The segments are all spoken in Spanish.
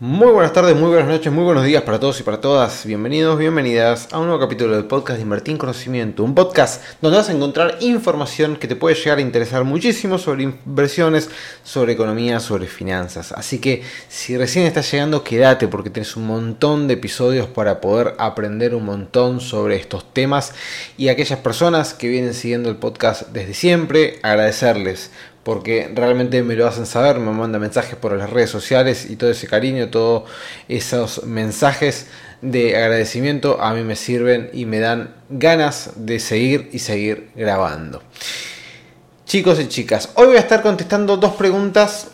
Muy buenas tardes, muy buenas noches, muy buenos días para todos y para todas. Bienvenidos, bienvenidas a un nuevo capítulo del podcast de Invertir en Conocimiento. Un podcast donde vas a encontrar información que te puede llegar a interesar muchísimo sobre inversiones, sobre economía, sobre finanzas. Así que si recién estás llegando, quédate porque tienes un montón de episodios para poder aprender un montón sobre estos temas. Y aquellas personas que vienen siguiendo el podcast desde siempre, agradecerles porque realmente me lo hacen saber, me mandan mensajes por las redes sociales y todo ese cariño, todos esos mensajes de agradecimiento a mí me sirven y me dan ganas de seguir y seguir grabando. Chicos y chicas, hoy voy a estar contestando dos preguntas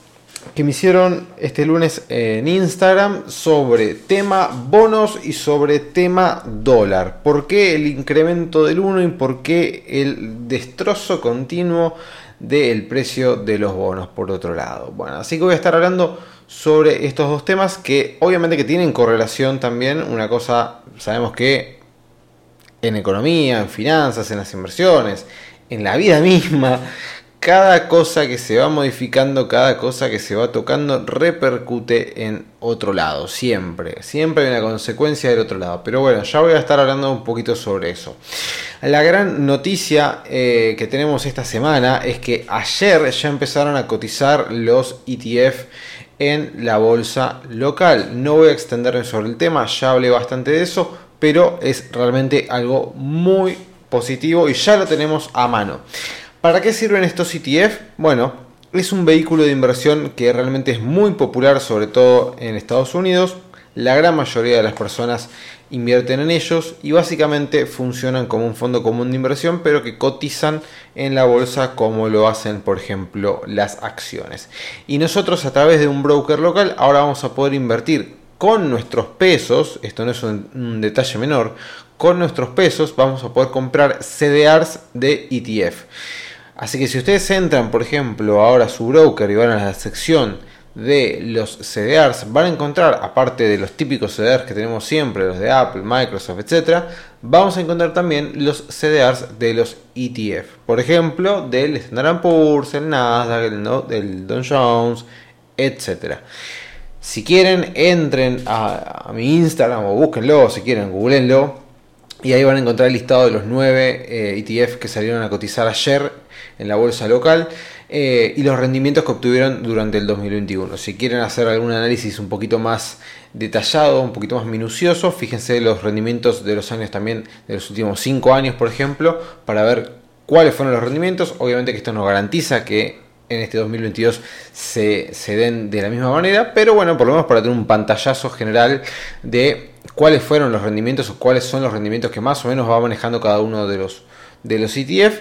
que me hicieron este lunes en Instagram sobre tema bonos y sobre tema dólar. ¿Por qué el incremento del 1 y por qué el destrozo continuo del precio de los bonos por otro lado. Bueno, así que voy a estar hablando sobre estos dos temas que obviamente que tienen correlación también. Una cosa, sabemos que en economía, en finanzas, en las inversiones, en la vida misma, cada cosa que se va modificando, cada cosa que se va tocando, repercute en otro lado, siempre. Siempre hay una consecuencia del otro lado. Pero bueno, ya voy a estar hablando un poquito sobre eso. La gran noticia eh, que tenemos esta semana es que ayer ya empezaron a cotizar los ETF en la bolsa local. No voy a extenderme sobre el tema, ya hablé bastante de eso, pero es realmente algo muy positivo y ya lo tenemos a mano. ¿Para qué sirven estos ETF? Bueno, es un vehículo de inversión que realmente es muy popular, sobre todo en Estados Unidos. La gran mayoría de las personas invierten en ellos y básicamente funcionan como un fondo común de inversión, pero que cotizan en la bolsa como lo hacen, por ejemplo, las acciones. Y nosotros a través de un broker local ahora vamos a poder invertir con nuestros pesos, esto no es un, detalle menor, con nuestros pesos vamos a poder comprar CDRs de ETF. Así que si ustedes entran, por ejemplo, ahora a su broker y van a la sección de los CDRs, van a encontrar, aparte de los típicos CDRs que tenemos siempre, los de Apple, Microsoft, etc., vamos a encontrar también los CDRs de los ETF. Por ejemplo, del Standard Poor's, el Nasdaq, el, Don Jones, etc. Si quieren, entren a, mi Instagram o búsquenlo, si quieren, googleenlo. Y ahí van a encontrar el listado de los 9 ETF que salieron a cotizar ayer en la bolsa local eh, y los rendimientos que obtuvieron durante el 2021. Si quieren hacer algún análisis un poquito más detallado, un poquito más minucioso, fíjense los rendimientos de los años también, de los últimos 5 años, por ejemplo, para ver cuáles fueron los rendimientos. Obviamente que esto no garantiza que en este 2022 se, se, den de la misma manera, pero bueno, por lo menos para tener un pantallazo general de cuáles fueron los rendimientos o cuáles son los rendimientos que más o menos va manejando cada uno de los, de los ETF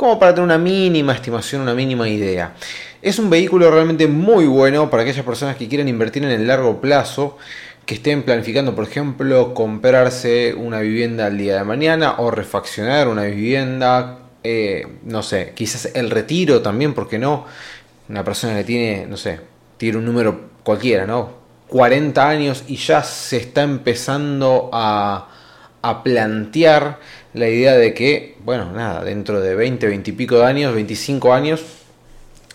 como para tener una mínima estimación, una mínima idea. Es un vehículo realmente muy bueno para aquellas personas que quieren invertir en el largo plazo, que estén planificando, por ejemplo, comprarse una vivienda al día de mañana o refaccionar una vivienda, eh, no sé, quizás el retiro también, porque no? Una persona que tiene, no sé, tiene un número cualquiera, ¿no? 40 años y ya se está empezando a, a plantear la idea de que, bueno, nada, dentro de 20, 20 y pico de años, 25 años,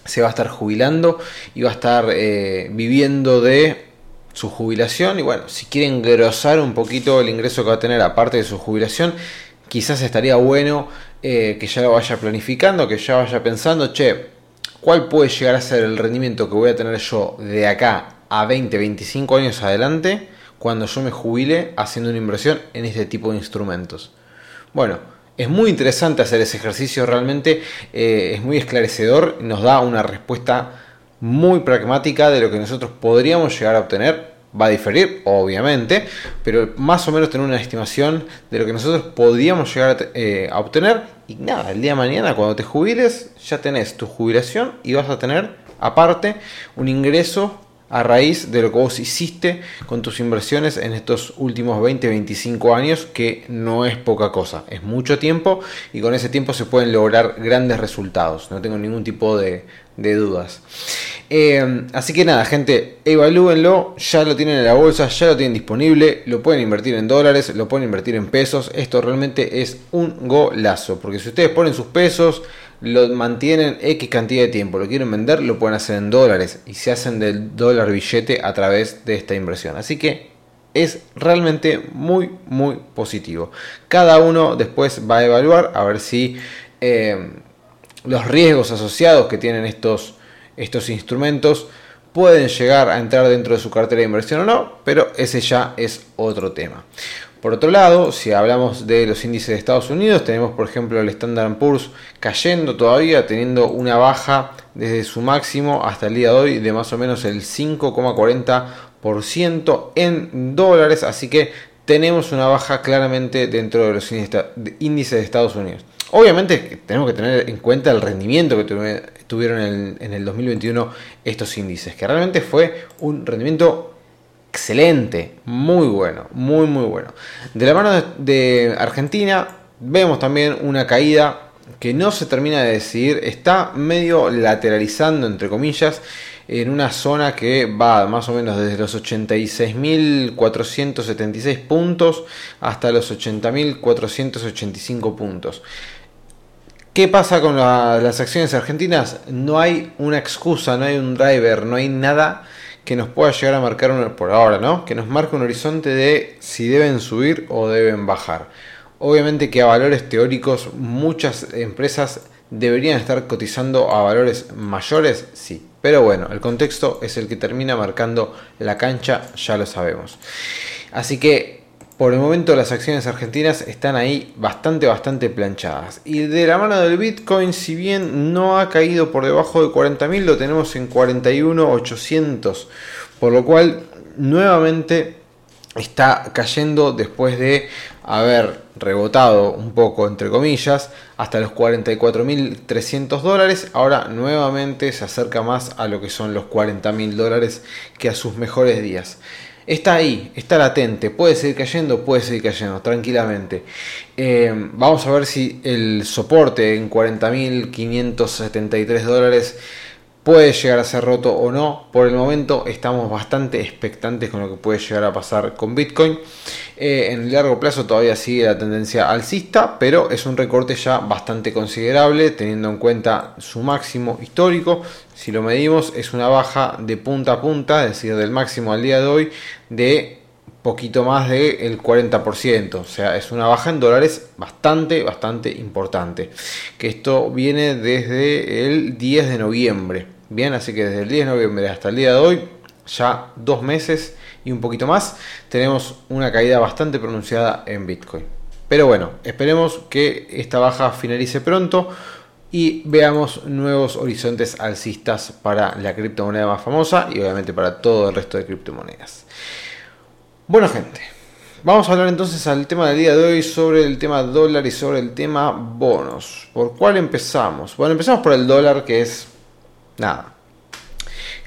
se va a estar jubilando y va a estar eh, viviendo de su jubilación. Y bueno, si quiere engrosar un poquito el ingreso que va a tener aparte de su jubilación, quizás estaría bueno eh, que ya lo vaya planificando, que ya vaya pensando, che, ¿cuál puede llegar a ser el rendimiento que voy a tener yo de acá a 20, 25 años adelante cuando yo me jubile haciendo una inversión en este tipo de instrumentos? Bueno, es muy interesante hacer ese ejercicio, realmente eh, es muy esclarecedor, nos da una respuesta muy pragmática de lo que nosotros podríamos llegar a obtener. Va a diferir, obviamente, pero más o menos tener una estimación de lo que nosotros podríamos llegar a, eh, a obtener. Y nada, el día de mañana cuando te jubiles ya tenés tu jubilación y vas a tener aparte un ingreso a raíz de lo que vos hiciste con tus inversiones en estos últimos 20, 25 años, que no es poca cosa, es mucho tiempo y con ese tiempo se pueden lograr grandes resultados, no tengo ningún tipo de, dudas. Eh, así que nada, gente, evalúenlo, ya lo tienen en la bolsa, ya lo tienen disponible, lo pueden invertir en dólares, lo pueden invertir en pesos. Esto realmente es un golazo, porque si ustedes ponen sus pesos, lo mantienen X cantidad de tiempo, lo quieren vender, lo pueden hacer en dólares y se hacen del dólar billete a través de esta inversión. Así que es realmente muy, muy positivo. Cada uno después va a evaluar a ver si eh, los riesgos asociados que tienen estos, estos instrumentos pueden llegar a entrar dentro de su cartera de inversión o no, pero ese ya es otro tema. Por otro lado, si hablamos de los índices de Estados Unidos, tenemos por ejemplo el Standard Poor's cayendo todavía, teniendo una baja desde su máximo hasta el día de hoy de más o menos el 5,40% en dólares, así que tenemos una baja claramente dentro de los índices de Estados Unidos. Obviamente tenemos que tener en cuenta el rendimiento que tuvieron en el 2021 estos índices, que realmente fue un rendimiento excelente, muy bueno, muy muy bueno. De la mano de Argentina vemos también una caída que no se termina de decidir, está medio lateralizando entre comillas en una zona que va más o menos desde los 86.476 puntos hasta los 80.485 puntos. ¿Qué pasa con las acciones argentinas? No hay una excusa, no hay un driver, no hay nada que nos pueda llegar a marcar un, por ahora, ¿no? Que nos marque un horizonte de si deben subir o deben bajar. Obviamente que a valores teóricos muchas empresas deberían estar cotizando a valores mayores, sí. Pero bueno, el contexto es el que termina marcando la cancha, ya lo sabemos. Así que por el momento las acciones argentinas están ahí bastante, bastante planchadas. Y de la mano del Bitcoin, si bien no ha caído por debajo de 40.000, lo tenemos en 41.800. Por lo cual, nuevamente está cayendo después de haber rebotado un poco, entre comillas, hasta los 44.300 dólares. Ahora nuevamente se acerca más a lo que son los 40.000 dólares que a sus mejores días está ahí, está latente, puede seguir cayendo, puede seguir cayendo, tranquilamente. Eh, vamos a ver si el soporte en 40.573 dólares puede llegar a ser roto o no. Por el momento estamos bastante expectantes con lo que puede llegar a pasar con Bitcoin. Eh, en el largo plazo todavía sigue la tendencia alcista, pero es un recorte ya bastante considerable teniendo en cuenta su máximo histórico. Si lo medimos es una baja de punta a punta, es decir, del máximo al día de hoy de poquito más del 40%, o sea, es una baja en dólares bastante, bastante importante. Que esto viene desde el 10 de noviembre. Bien, así que desde el 10 de noviembre hasta el día de hoy, ya dos meses y un poquito más, tenemos una caída bastante pronunciada en Bitcoin. Pero bueno, esperemos que esta baja finalice pronto y veamos nuevos horizontes alcistas para la criptomoneda más famosa y obviamente para todo el resto de criptomonedas. Bueno gente, vamos a hablar entonces al tema del día de hoy sobre el tema dólar y sobre el tema bonos. ¿Por cuál empezamos? Bueno, empezamos por el dólar que es nada.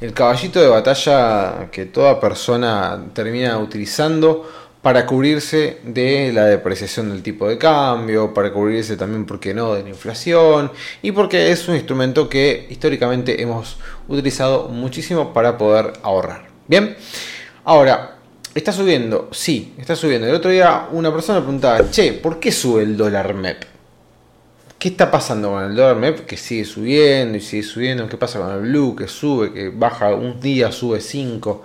El caballito de batalla que toda persona termina utilizando para cubrirse de la depreciación del tipo de cambio, para cubrirse también, ¿por qué no?, de la inflación y porque es un instrumento que históricamente hemos utilizado muchísimo para poder ahorrar. Bien, ahora, ¿está subiendo? Sí, está subiendo. El otro día una persona preguntaba, che, ¿por qué sube el dólar MEP? ¿Qué está pasando con el dólar MEP que sigue subiendo y sigue subiendo? ¿Qué pasa con el blue que sube, que baja un día, sube 5?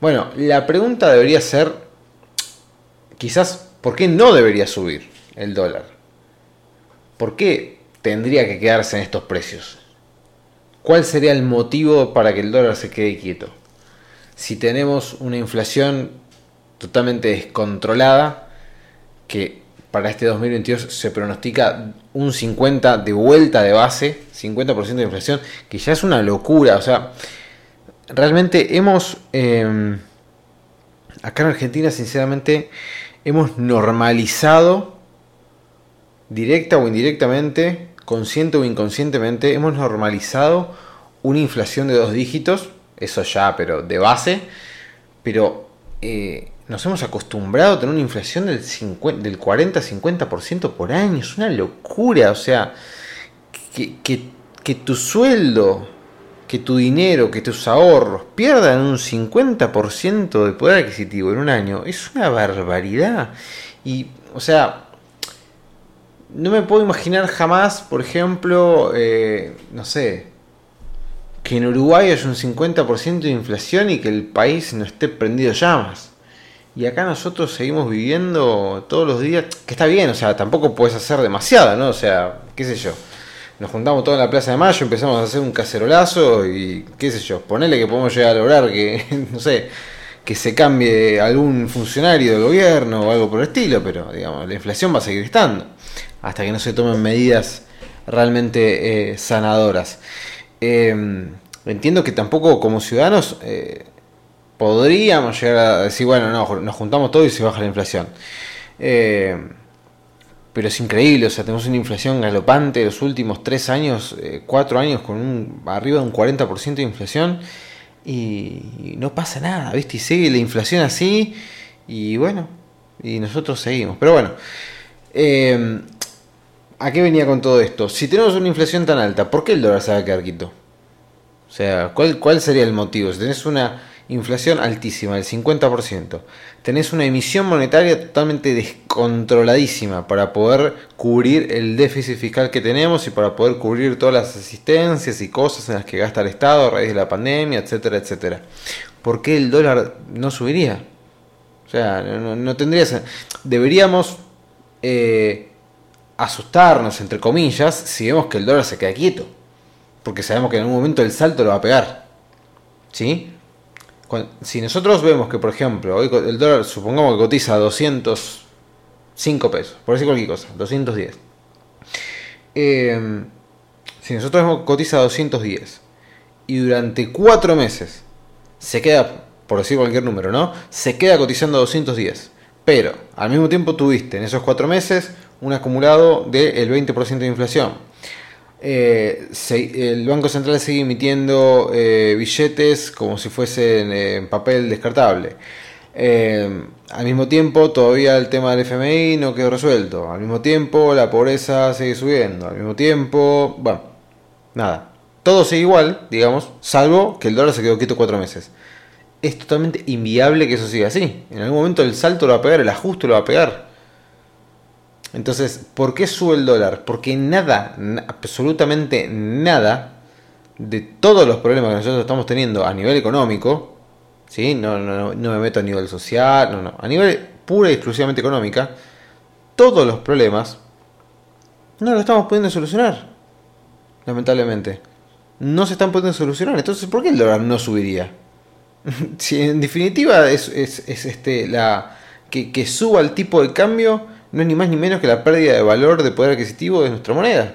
Bueno, la pregunta debería ser, quizás, ¿por qué no debería subir el dólar? ¿Por qué tendría que quedarse en estos precios? ¿Cuál sería el motivo para que el dólar se quede quieto? Si tenemos una inflación totalmente descontrolada, que para este 2022 se pronostica un 50 de vuelta de base, 50% de inflación, que ya es una locura. O sea, realmente hemos, em, acá en Argentina, sinceramente, hemos normalizado, directa o indirectamente, consciente o inconscientemente, hemos normalizado una inflación de dos dígitos, eso ya, pero de base, pero... Eh, nos hemos acostumbrado a tener una inflación del, del 40-50% por año. Es una locura. O sea, que, tu sueldo que tu dinero, que tus ahorros pierdan un 50% de poder adquisitivo en un año es una barbaridad. Y, o sea, no me puedo imaginar jamás, por ejemplo, eh, no sé, que en Uruguay haya un 50% de inflación y que el país no esté prendido llamas. Y acá nosotros seguimos viviendo todos los días, que está bien, o sea, tampoco puedes hacer demasiado, ¿no? O sea, qué sé yo. Nos juntamos todos en la Plaza de Mayo, empezamos a hacer un cacerolazo y qué sé yo, ponele que podemos llegar a lograr que, no sé, que se cambie algún funcionario del gobierno o algo por el estilo, pero digamos, la inflación va a seguir estando hasta que no se tomen medidas realmente eh, sanadoras. Em, entiendo que tampoco como ciudadanos eh, podríamos llegar a decir, bueno, no, nos juntamos todos y se baja la inflación. Em, pero es increíble, o sea, tenemos una inflación galopante los últimos tres años, eh, cuatro años con un, arriba de un 40% de inflación y, no pasa nada, ¿viste? Y sigue la inflación así y bueno, y nosotros seguimos. Pero bueno, em, ¿a qué venía con todo esto? Si tenemos una inflación tan alta, ¿por qué el dólar se va a quedar quieto? O sea, ¿cuál, cuál sería el motivo? Si tenés una inflación altísima, del 50%, tenés una emisión monetaria totalmente descontroladísima para poder cubrir el déficit fiscal que tenemos y para poder cubrir todas las asistencias y cosas en las que gasta el Estado a raíz de la pandemia, etcétera, etcétera. ¿Por qué el dólar no subiría? O sea, no, no tendría... Deberíamos... Eh, asustarnos, entre comillas, si vemos que el dólar se queda quieto. Porque sabemos que en algún momento el salto lo va a pegar. ¿Sí? Si nosotros vemos que, por ejemplo, hoy el dólar, supongamos que cotiza 205 pesos, por decir cualquier cosa, 210. Eh, si nosotros vemos que cotiza 210 y durante 4 meses se queda, por decir cualquier número, ¿no? Se queda cotizando 210. Pero al mismo tiempo tuviste en esos 4 meses un acumulado del 20% de inflación. Eh, el Banco Central sigue emitiendo eh, billetes como si fuesen en papel descartable. Eh, al mismo tiempo, todavía el tema del FMI no quedó resuelto. Al mismo tiempo, la pobreza sigue subiendo. Al mismo tiempo, bueno, nada. Todo sigue igual, digamos, salvo que el dólar se quedó quieto cuatro meses. Es totalmente inviable que eso siga así. En algún momento el salto lo va a pegar, el ajuste lo va a pegar. Entonces, ¿por qué sube el dólar? Porque nada, absolutamente nada de todos los problemas que nosotros estamos teniendo a nivel económico, ¿sí? no, no, no me meto a nivel social, no, no, a nivel pura y exclusivamente económica, todos los problemas no los estamos pudiendo solucionar, lamentablemente. No se están pudiendo solucionar. Entonces, ¿por qué el dólar no subiría? si en definitiva es, es, es este, la, que, que suba el tipo de cambio no es ni más ni menos que la pérdida de valor de poder adquisitivo de nuestra moneda.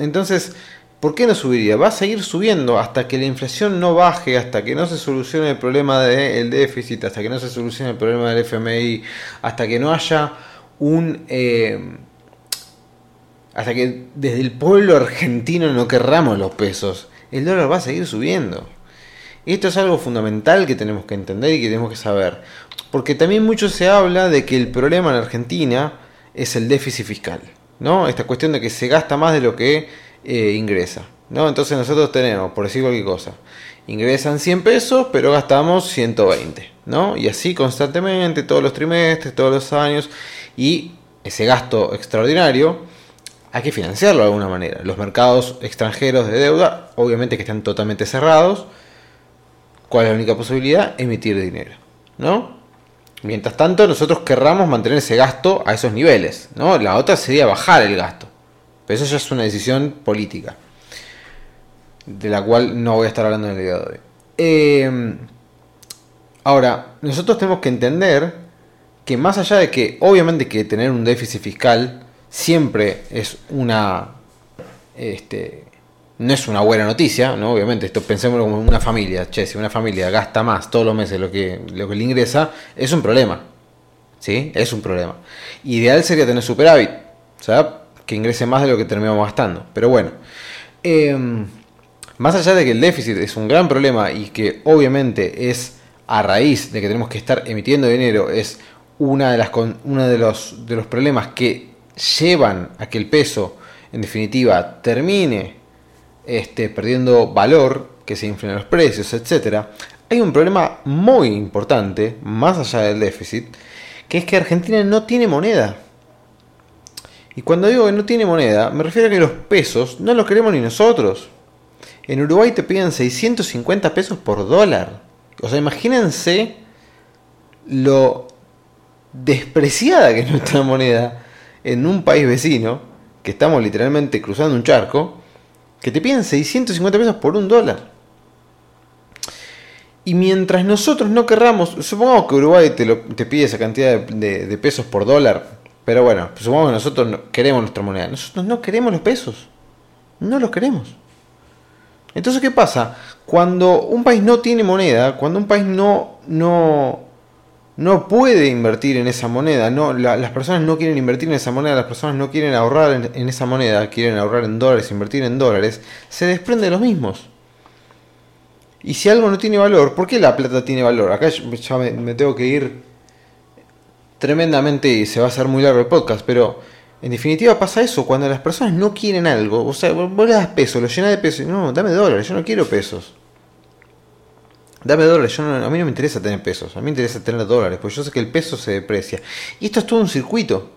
Entonces, ¿por qué no subiría? Va a seguir subiendo hasta que la inflación no baje, hasta que no se solucione el problema del déficit, hasta que no se solucione el problema del FMI, hasta que no haya un... Eh, hasta que desde el pueblo argentino no querramos los pesos, el dólar va a seguir subiendo. Y esto es algo fundamental que tenemos que entender y que tenemos que saber. Porque también mucho se habla de que el problema en Argentina es el déficit fiscal, ¿no? Esta cuestión de que se gasta más de lo que eh, ingresa, ¿no? Entonces nosotros tenemos, por decir cualquier cosa, ingresan 100 pesos, pero gastamos 120, ¿no? Y así constantemente, todos los trimestres, todos los años, y ese gasto extraordinario hay que financiarlo de alguna manera. Los mercados extranjeros de deuda, obviamente que están totalmente cerrados, ¿cuál es la única posibilidad? Emitir dinero, ¿no? Mientras tanto, nosotros querramos mantener ese gasto a esos niveles. ¿no? La otra sería bajar el gasto. Pero eso ya es una decisión política. De la cual no voy a estar hablando en el día de hoy. Eh, ahora, nosotros tenemos que entender que más allá de que, obviamente, que tener un déficit fiscal siempre es una este, no es una buena noticia, ¿no? Obviamente, esto pensémoslo como una familia. Che, si una familia gasta más todos los meses lo que, lo que le ingresa, es un problema. ¿Sí? Es un problema. Ideal sería tener superávit, o sea, que ingrese más de lo que terminamos gastando. Pero bueno, em, más allá de que el déficit es un gran problema y que obviamente es a raíz de que tenemos que estar emitiendo dinero, es una de las uno de los, de los problemas que llevan a que el peso, en definitiva, termine este, perdiendo valor, que se inflen los precios, etc., hay un problema muy importante, más allá del déficit, que es que Argentina no tiene moneda. Y cuando digo que no tiene moneda, me refiero a que los pesos no los queremos ni nosotros. En Uruguay te piden 650 pesos por dólar. O sea, imagínense lo despreciada que es nuestra moneda en un país vecino, que estamos literalmente cruzando un charco, que te piden 650 pesos por un dólar. Y mientras nosotros no querramos, supongamos que Uruguay te, te pide esa cantidad de, pesos por dólar, pero bueno, supongamos que nosotros queremos nuestra moneda. Nosotros no queremos los pesos. No los queremos. Entonces, ¿qué pasa? Cuando un país no tiene moneda, cuando un país no, no, no puede invertir en esa moneda, no, las personas no quieren invertir en esa moneda, las personas no quieren ahorrar en, esa moneda, quieren ahorrar en dólares, invertir en dólares, se desprende de los mismos. Y si algo no tiene valor, ¿por qué la plata tiene valor? Acá ya me, tengo que ir tremendamente y se va a hacer muy largo el podcast, pero en definitiva pasa eso, cuando las personas no quieren algo, o sea, vos le das peso, lo llenas de pesos, no, dame dólares, yo no quiero pesos. Dame dólares, yo a mí no me interesa tener pesos, a mí me interesa tener dólares, porque yo sé que el peso se deprecia. Y esto es todo un circuito.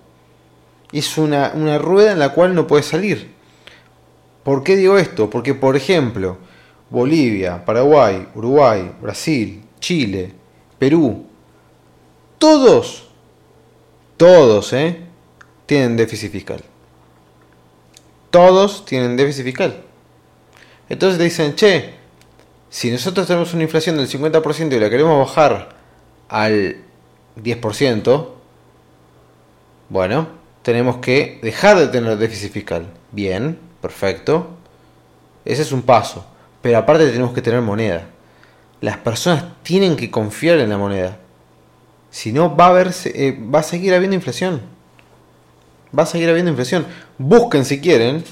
Es una, una rueda en la cual no puedes salir. ¿Por qué digo esto? Porque, por ejemplo, Bolivia, Paraguay, Uruguay, Brasil, Chile, Perú, todos, todos, ¿eh? Tienen déficit fiscal. Todos tienen déficit fiscal. Entonces te dicen, che, si nosotros tenemos una inflación del 50% y la queremos bajar al 10%, bueno, tenemos que dejar de tener déficit fiscal. Bien, perfecto. Ese es un paso. Pero aparte tenemos que tener moneda. Las personas tienen que confiar en la moneda. Si no, va a, haber, eh, va a seguir habiendo inflación. Va a seguir habiendo inflación. Busquen si quieren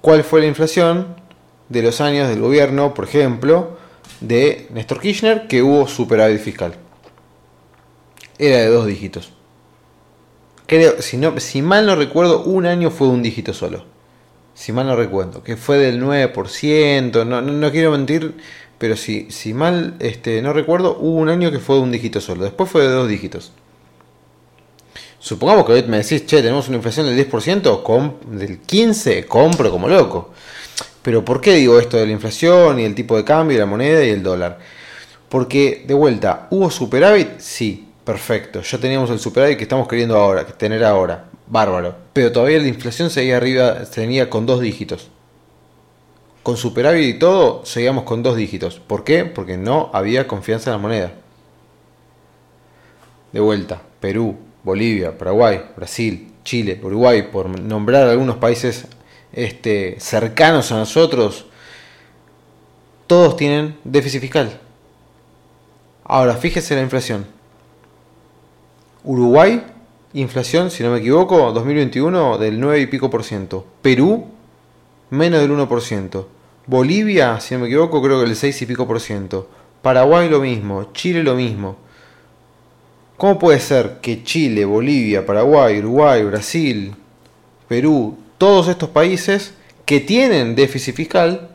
cuál fue la inflación de los años del gobierno, por ejemplo, de Néstor Kirchner, que hubo superávit fiscal. Era de dos dígitos. Creo, si, no, si mal no recuerdo, un año fue un dígito solo si mal no recuerdo, que fue del 9%, no, no, quiero mentir, pero si, si mal este, no recuerdo, hubo un año que fue de un dígito solo, después fue de dos dígitos. Supongamos que hoy me decís, che, tenemos una inflación del 10%, del 15%, compro como loco. Pero ¿por qué digo esto de la inflación y el tipo de cambio y la moneda y el dólar? Porque, de vuelta, ¿hubo superávit? Sí, perfecto. Ya teníamos el superávit que estamos queriendo ahora, tener ahora bárbaro. Pero todavía la inflación seguía arriba, seguía con dos dígitos. Con superávit y todo, seguíamos con dos dígitos. ¿Por qué? Porque no había confianza en la moneda. De vuelta, Perú, Bolivia, Paraguay, Brasil, Chile, Uruguay, por nombrar algunos países este, cercanos a nosotros, todos tienen déficit fiscal. Ahora, fíjese la inflación. Uruguay Inflación, si no me equivoco, 2021 del 9 y pico por ciento. Perú, menos del 1%. Bolivia, si no me equivoco, creo que el 6 y pico por ciento. Paraguay lo mismo, Chile lo mismo. ¿Cómo puede ser que Chile, Bolivia, Paraguay, Uruguay, Brasil, Perú, todos estos países que tienen déficit fiscal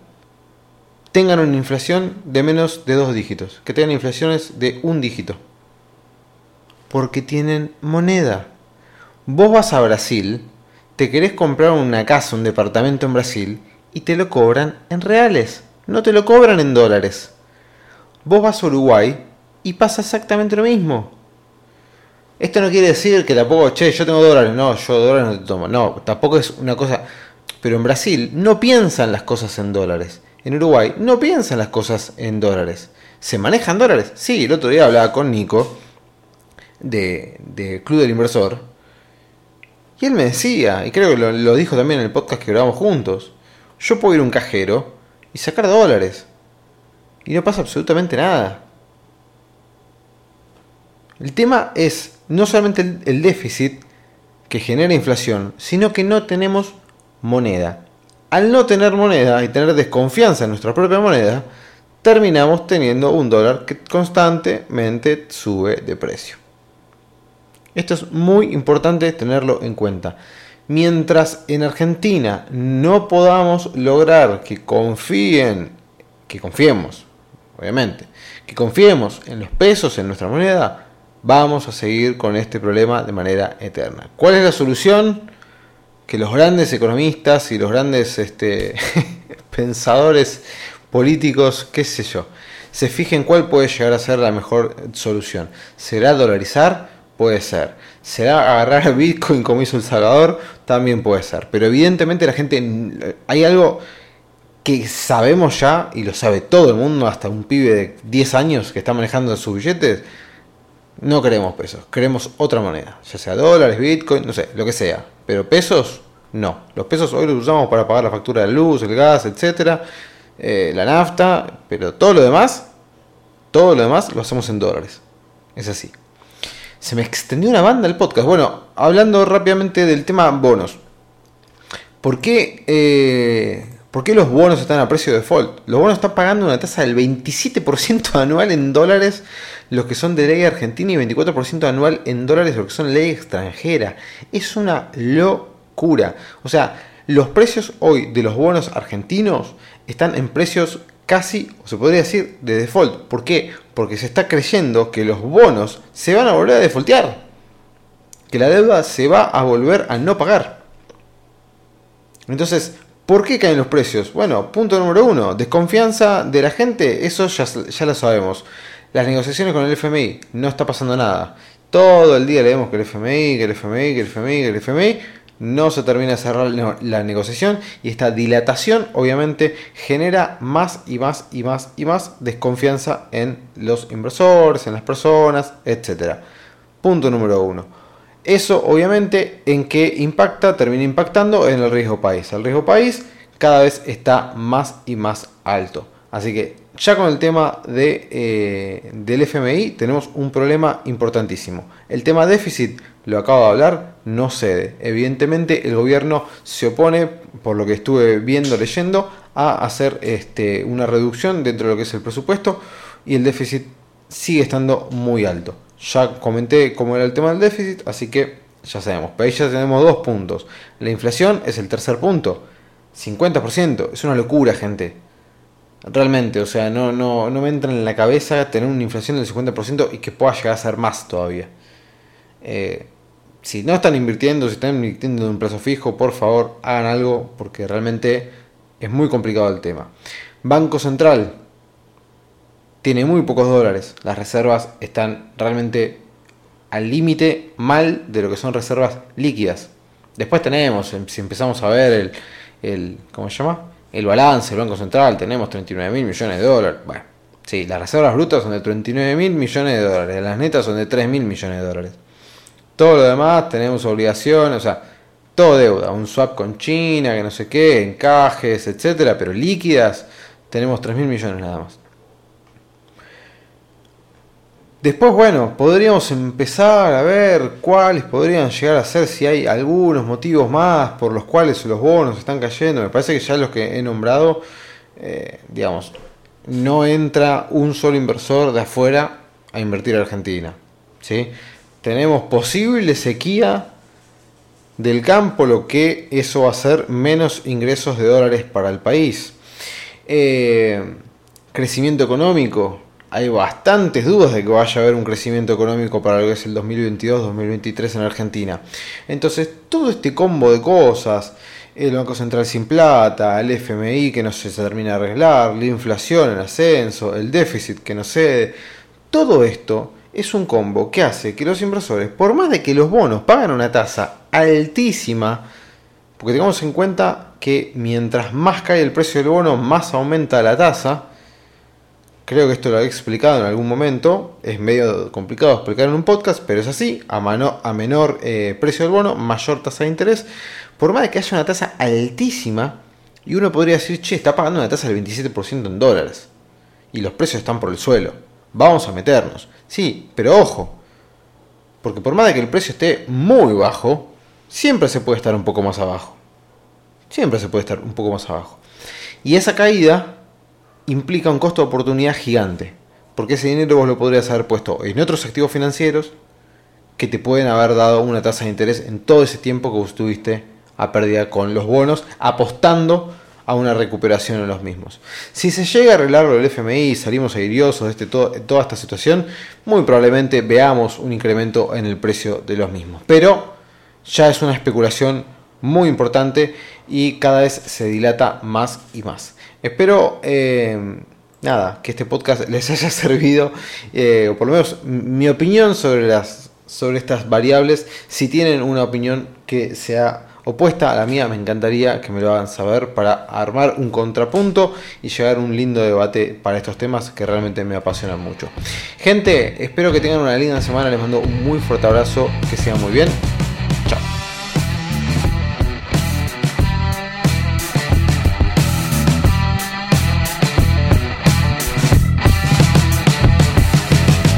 tengan una inflación de menos de dos dígitos, que tengan inflaciones de un dígito? porque tienen moneda. Vos vas a Brasil, te querés comprar una casa, un departamento en Brasil, y te lo cobran en reales, no te lo cobran en dólares. Vos vas a Uruguay y pasa exactamente lo mismo. Esto no quiere decir que tampoco, che, yo tengo dólares, no, yo dólares no te tomo. No, tampoco es una cosa. Pero en Brasil no piensan las cosas en dólares. En Uruguay no piensan las cosas en dólares. ¿Se manejan dólares? Sí, el otro día hablaba con Nico de, Club del Inversor. Y él me decía, y creo que lo, dijo también en el podcast que grabamos juntos, yo puedo ir a un cajero y sacar dólares. Y no pasa absolutamente nada. El tema es no solamente el, déficit que genera inflación, sino que no tenemos moneda. Al no tener moneda y tener desconfianza en nuestra propia moneda, terminamos teniendo un dólar que constantemente sube de precio. Esto es muy importante tenerlo en cuenta. Mientras en Argentina no podamos lograr que confíen, que confiemos, obviamente, que confiemos en los pesos, en nuestra moneda, vamos a seguir con este problema de manera eterna. ¿Cuál es la solución? Que los grandes economistas y los grandes este, pensadores políticos, qué sé yo, se fijen cuál puede llegar a ser la mejor solución. ¿Será dolarizar? Puede ser. ¿Será agarrar Bitcoin como hizo El Salvador? También puede ser. Pero evidentemente la gente, hay algo que sabemos ya, y lo sabe todo el mundo, hasta un pibe de 10 años que está manejando sus billetes, no queremos pesos, queremos otra moneda, ya sea dólares, bitcoin, no sé, lo que sea. Pero pesos, no. Los pesos hoy los usamos para pagar la factura de luz, el gas, etcétera, eh, la nafta, pero todo lo demás, todo lo demás lo hacemos en dólares. Es así. Se me extendió una banda el podcast. Bueno, hablando rápidamente del tema bonos. ¿Por qué, eh, ¿Por qué los bonos están a precio de default? Los bonos están pagando una tasa del 27% anual en dólares los que son de ley argentina y 24% anual en dólares los que son ley extranjera. Es una locura. O sea, los precios hoy de los bonos argentinos están en precios casi, o se podría decir, de default. ¿Por qué? Porque se está creyendo que los bonos se van a volver a defaultear. Que la deuda se va a volver a no pagar. Entonces, ¿por qué caen los precios? Bueno, punto número uno, desconfianza de la gente, eso ya, ya lo sabemos. Las negociaciones con el FMI, no está pasando nada. Todo el día leemos que el FMI, que el FMI, que el FMI, que el FMI. No se termina de cerrar la negociación y esta dilatación obviamente genera más y más y más y más desconfianza en los inversores, en las personas, etc. Punto número uno. Eso obviamente en qué impacta, termina impactando en el riesgo país. El riesgo país cada vez está más y más alto. Así que ya con el tema de, eh, del FMI tenemos un problema importantísimo. El tema déficit, lo acabo de hablar, no cede. Evidentemente el gobierno se opone, por lo que estuve viendo, leyendo, a hacer este, una reducción dentro de lo que es el presupuesto y el déficit sigue estando muy alto. Ya comenté cómo era el tema del déficit, así que ya sabemos. Pero ahí ya tenemos dos puntos. La inflación es el tercer punto. 50%. Es una locura, gente. Realmente, o sea, no, no, no me entra en la cabeza tener una inflación del 50% y que pueda llegar a ser más todavía. Eh, si no están invirtiendo, si están invirtiendo en un plazo fijo, por favor, hagan algo porque realmente es muy complicado el tema. Banco Central tiene muy pocos dólares. Las reservas están realmente al límite mal de lo que son reservas líquidas. Después tenemos, si empezamos a ver el, el ¿cómo se llama? el balance del Banco Central, tenemos 39 mil millones de dólares. Bueno, sí, las reservas brutas son de 39 mil millones de dólares, las netas son de 3 mil millones de dólares. Todo lo demás tenemos obligaciones, o sea, todo deuda, un swap con China, que no sé qué, encajes, etcétera, pero líquidas tenemos 3 mil millones nada más. Después, bueno, podríamos empezar a ver cuáles podrían llegar a ser, si hay algunos motivos más por los cuales los bonos están cayendo. Me parece que ya los que he nombrado, eh, digamos, no entra un solo inversor de afuera a invertir en Argentina. ¿sí? Tenemos posible sequía del campo, lo que eso va a ser menos ingresos de dólares para el país. Eh, crecimiento económico, hay bastantes dudas de que vaya a haber un crecimiento económico para lo que es el 2022-2023 en Argentina. Entonces, todo este combo de cosas, el Banco Central sin plata, el FMI que no se termina de arreglar, la inflación en ascenso, el déficit que no cede, todo esto es un combo que hace que los inversores, por más de que los bonos pagan una tasa altísima, porque tengamos en cuenta que mientras más cae el precio del bono, más aumenta la tasa, Creo que esto lo he explicado en algún momento. Es medio complicado explicar en un podcast, pero es así. A, a menor eh, precio del bono, mayor tasa de interés. Por más de que haya una tasa altísima, y uno podría decir, che, está pagando una tasa del 27% en dólares. Y los precios están por el suelo. Vamos a meternos. Sí, pero ojo. Porque por más de que el precio esté muy bajo, siempre se puede estar un poco más abajo. Siempre se puede estar un poco más abajo. Y esa caída implica un costo de oportunidad gigante. Porque ese dinero vos lo podrías haber puesto en otros activos financieros que te pueden haber dado una tasa de interés en todo ese tiempo que vos estuviste a pérdida con los bonos, apostando a una recuperación en los mismos. Si se llega a arreglar del FMI y salimos airiosos de este, toda esta situación, muy probablemente veamos un incremento en el precio de los mismos. Pero ya es una especulación muy importante y cada vez se dilata más y más. Espero eh, nada, que este podcast les haya servido, eh, o por lo menos mi opinión sobre, las, sobre estas variables. Si tienen una opinión que sea opuesta a la mía, me encantaría que me lo hagan saber para armar un contrapunto y llegar a un lindo debate para estos temas que realmente me apasionan mucho. Gente, espero que tengan una linda semana, les mando un muy fuerte abrazo, que sigan muy bien